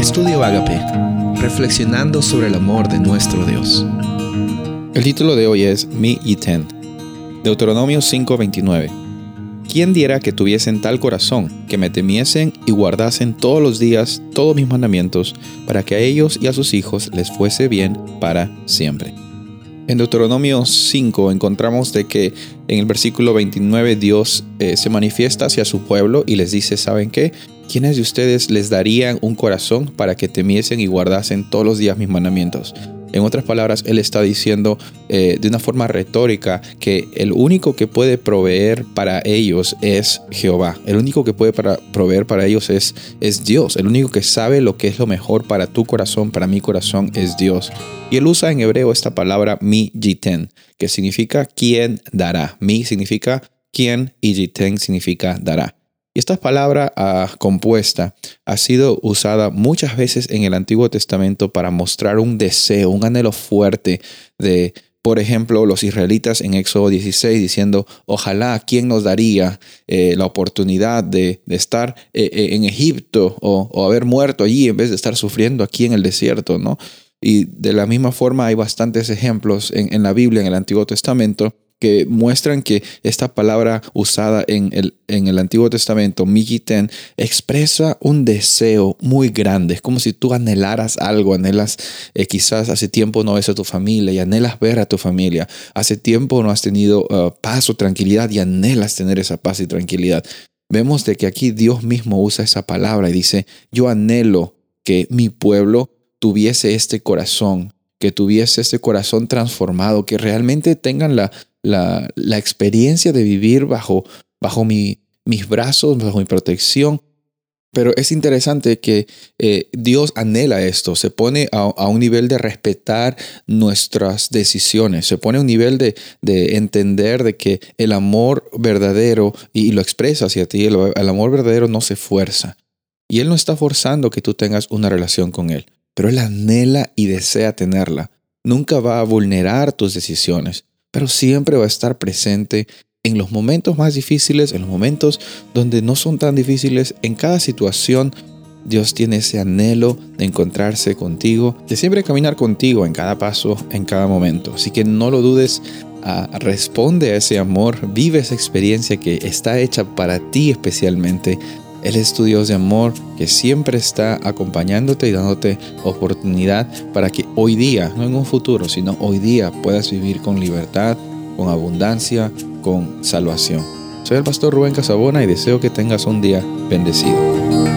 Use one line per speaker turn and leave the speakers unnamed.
Estudio Agape, reflexionando sobre el amor de nuestro Dios.
El título de hoy es Mi y Ten. Deuteronomio 5:29. ¿Quién diera que tuviesen tal corazón, que me temiesen y guardasen todos los días todos mis mandamientos, para que a ellos y a sus hijos les fuese bien para siempre? En Deuteronomio 5 encontramos de que en el versículo 29 Dios eh, se manifiesta hacia su pueblo y les dice, ¿saben qué? ¿Quiénes de ustedes les darían un corazón para que temiesen y guardasen todos los días mis mandamientos? En otras palabras, él está diciendo eh, de una forma retórica que el único que puede proveer para ellos es Jehová. El único que puede proveer para ellos es, Dios. El único que sabe lo que es lo mejor para tu corazón, para mi corazón, es Dios. Y él usa en hebreo esta palabra mi jiten, que significa quien dará. Mi significa quien y jiten significa dará. Y esta palabra ah, compuesta ha sido usada muchas veces en el Antiguo Testamento para mostrar un deseo, un anhelo fuerte de, por ejemplo, los israelitas en Éxodo 16 diciendo, ojalá, ¿quién nos daría eh, la oportunidad de, estar eh, eh, en Egipto o, haber muerto allí en vez de estar sufriendo aquí en el desierto? ¿no? Y de la misma forma hay bastantes ejemplos en, en la Biblia, en el Antiguo Testamento, que muestran que esta palabra usada en el, en el Antiguo Testamento, Mijiten, expresa un deseo muy grande. Es como si tú anhelaras algo, anhelas, eh, quizás hace tiempo no ves a tu familia y anhelas ver a tu familia. Hace tiempo no has tenido uh, paz o tranquilidad y anhelas tener esa paz y tranquilidad. Vemos de que aquí Dios mismo usa esa palabra y dice, yo anhelo que mi pueblo tuviese este corazón, que tuviese este corazón transformado, que realmente tengan la, la, experiencia de vivir bajo, bajo mis brazos, bajo mi protección. Pero es interesante que eh, Dios anhela esto, se pone a, un nivel de respetar nuestras decisiones, se pone a un nivel de, entender de que el amor verdadero, y, lo expresa hacia ti, el amor verdadero no se fuerza. Y Él no está forzando que tú tengas una relación con Él, pero Él anhela y desea tenerla. Nunca va a vulnerar tus decisiones pero siempre va a estar presente en los momentos más difíciles, en los momentos donde no son tan difíciles, en cada situación. Dios tiene ese anhelo de encontrarse contigo, de siempre caminar contigo en cada paso, en cada momento. Así que no lo dudes, ah, responde a ese amor, vive esa experiencia que está hecha para ti especialmente él es tu Dios de amor que siempre está acompañándote y dándote oportunidad para que hoy día, no en un futuro, sino hoy día puedas vivir con libertad, con abundancia, con salvación. Soy el pastor Rubén Casabona y deseo que tengas un día bendecido.